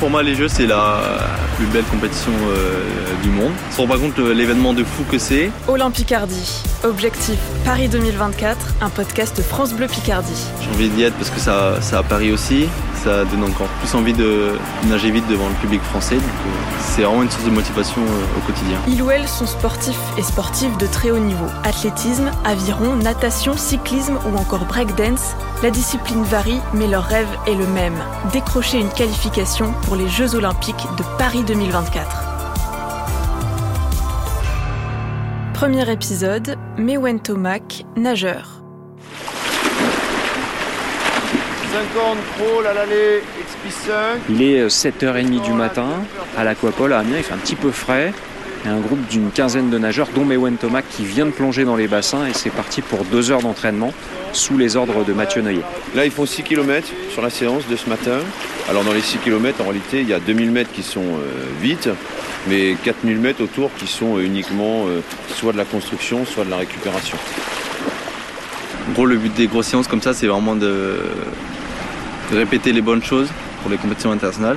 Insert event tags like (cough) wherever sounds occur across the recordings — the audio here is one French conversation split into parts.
Pour moi, les Jeux, c'est la plus belle compétition euh, du monde. On se rend pas compte l'événement de fou que c'est. Olympicardie, objectif Paris 2024, un podcast France Bleu Picardie. J'ai envie d'y être parce que ça, ça à Paris aussi. Ça donne encore plus envie de nager vite devant le public français. Euh, c'est vraiment une source de motivation euh, au quotidien. Il ou elles sont sportifs et sportives de très haut niveau. Athlétisme, aviron, natation, cyclisme ou encore breakdance. La discipline varie, mais leur rêve est le même. Décrocher une qualification pour les Jeux Olympiques de Paris 2024. Premier épisode, Mewen Tomac, nageur. 50 crawl à l'aller, XP5. Il est 7h30 du matin à l'Aquapole à Amiens, il fait un petit peu frais. Il y a un groupe d'une quinzaine de nageurs, dont Mewen Tomac, qui vient de plonger dans les bassins et c'est parti pour deux heures d'entraînement sous les ordres de Mathieu Neuillet. Là, ils font 6 km sur la séance de ce matin. Alors, dans les 6 km, en réalité, il y a 2000 mètres qui sont euh, vite, mais 4000 mètres autour qui sont euh, uniquement euh, soit de la construction, soit de la récupération. En gros, le but des grosses séances comme ça, c'est vraiment de, de répéter les bonnes choses pour les compétitions internationales.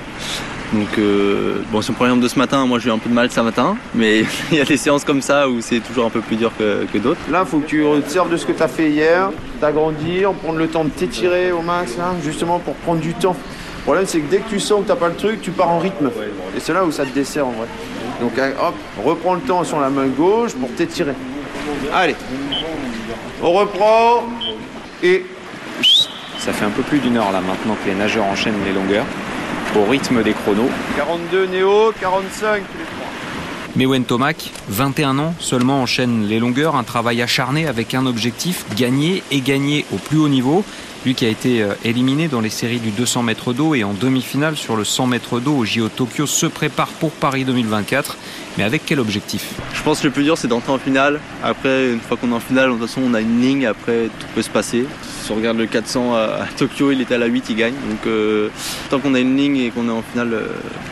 Donc, euh, bon, si on prend l'exemple de ce matin, moi j'ai eu un peu de mal ce matin, mais (laughs) il y a des séances comme ça où c'est toujours un peu plus dur que, d'autres. Là, il faut que tu te serves de ce que tu as fait hier, t'agrandir, prendre le temps de t'étirer au max, justement pour prendre du temps. Le problème, c'est que dès que tu sens que tu n'as pas le truc, tu pars en rythme. Et c'est là où ça te dessert en vrai. Donc, euh, hop, reprends le temps sur la main gauche pour t'étirer. Allez, on reprend et Ça fait un peu plus d'une heure là maintenant que les nageurs enchaînent les longueurs au rythme des chronos. 42 Néo, 45 tous les trois. Mewen Tomac, 21 ans, seulement enchaîne les longueurs, un travail acharné avec un objectif, gagner et gagner au plus haut niveau. Lui qui a été euh, éliminé dans les séries du 200 mètres d'eau et en demi-finale sur le 100 mètres d'eau au JO Tokyo se prépare pour Paris 2024. Mais avec quel objectif? Je pense que le plus dur, c'est d'entrer en finale. Après, une fois qu'on est en finale, de toute façon, on a une ligne, après, tout peut se passer. Si on regarde le 400 à Tokyo, il était à la 8, il gagne. Donc, euh, tant qu'on a une ligne et qu'on est en finale, euh,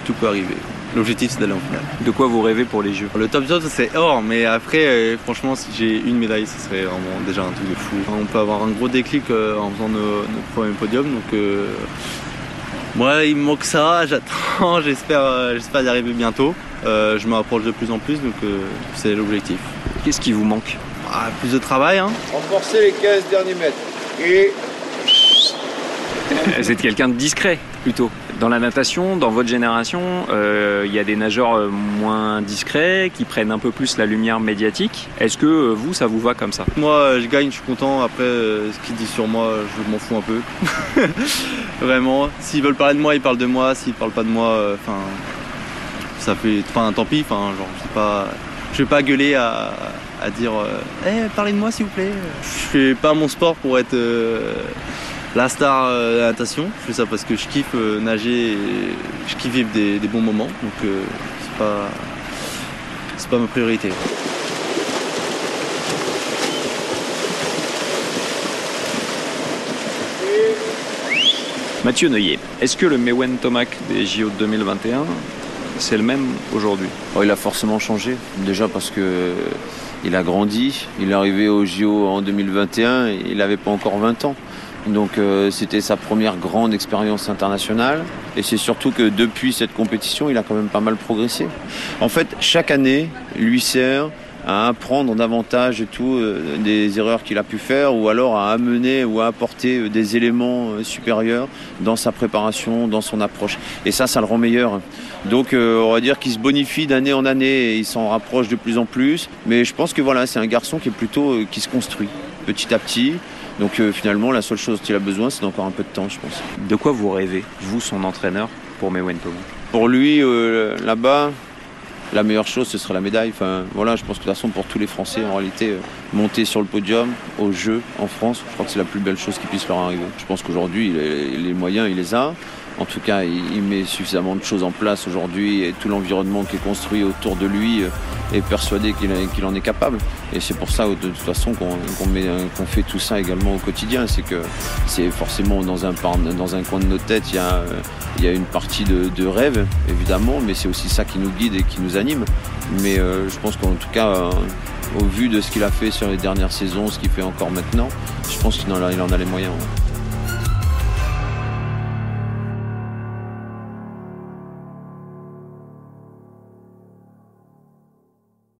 tout peut arriver. L'objectif, c'est d'aller en finale. De quoi vous rêvez pour les Jeux Le top job, c'est or, mais après, euh, franchement, si j'ai une médaille, ce serait vraiment déjà un truc de fou. On peut avoir un gros déclic euh, en faisant nos, nos premiers podiums, donc euh, moi, il me manque ça, (laughs) j'attends, j'espère, euh, j'espère y arriver bientôt. Euh, je me rapproche de plus en plus, donc euh, c'est l'objectif. Qu'est-ce qui vous manque Ah, plus de travail, hein. Renforcer les 15 derniers mètres. Et Vous êtes quelqu'un de discret Dans la natation, dans votre génération, euh, il y a des nageurs euh, moins discrets qui prennent un peu plus la lumière médiatique. Est-ce que euh, vous, ça vous va comme ça? Moi, je gagne, je suis content. Après, ce qu'ils disent sur moi, je m'en fous un peu. (laughs) Vraiment. S'ils veulent parler de moi, ils parlent de moi. S'ils parlent pas de moi, enfin, ça fait, enfin, tant pis. Genre, je sais pas, je vais pas gueuler à, dire, euh, Eh, parlez de moi, s'il vous plaît. Je fais pas mon sport pour être la star euh, de la natation. Je fais ça parce que je kiffe euh, nager et je kiffe vivre des, des bons moments. Donc, euh, c'est pas, c'est pas ma priorité. Mathieu Neuillet, est-ce que le Mewen Tomac des JO de 2021, c'est le même aujourd'hui? Oh, il a forcément changé. Déjà parce que il a grandi. Il est arrivé au JO en 2021 et il n'avait pas encore 20 ans. Donc euh, c'était sa première grande expérience internationale. Et c'est surtout que depuis cette compétition, il a quand même pas mal progressé. En fait, chaque année lui sert à apprendre davantage tout euh, des erreurs qu'il a pu faire ou alors à amener ou à apporter euh, des éléments supérieurs dans sa préparation, dans son approche. Et ça, ça le rend meilleur. Donc on va dire qu'il se bonifie d'année en année et il s'en rapproche de plus en plus. Mais je pense que voilà, c'est un garçon qui est plutôt qui se construit petit à petit. Donc euh, finalement, la seule chose qu'il a besoin, c'est d'encore un peu de temps, je pense. De quoi vous rêvez, vous, son entraîneur, pour Mewen Pour lui, euh, là-bas, la meilleure chose, ce serait la médaille. Enfin, voilà, je pense que de toute façon, pour tous les Français, en réalité, euh, monter sur le podium, au jeu, en France, je crois que c'est la plus belle chose qui puisse leur arriver. Je pense qu'aujourd'hui, il a- les moyens, il les a. En tout cas, il met suffisamment de choses en place aujourd'hui et tout l'environnement qui est construit autour de lui euh, est persuadé qu'il en est capable. Et c'est pour ça, de toute façon, qu'on qu'on fait tout ça également au quotidien. C'est que c'est forcément dans un, coin de nos têtes, il y a, euh, une partie de, rêve, évidemment, mais c'est aussi ça qui nous guide et qui nous anime. Mais euh, je pense qu'en tout cas, euh, au vu de ce qu'il a fait sur les dernières saisons, ce qu'il fait encore maintenant, je pense qu'il en a, les moyens.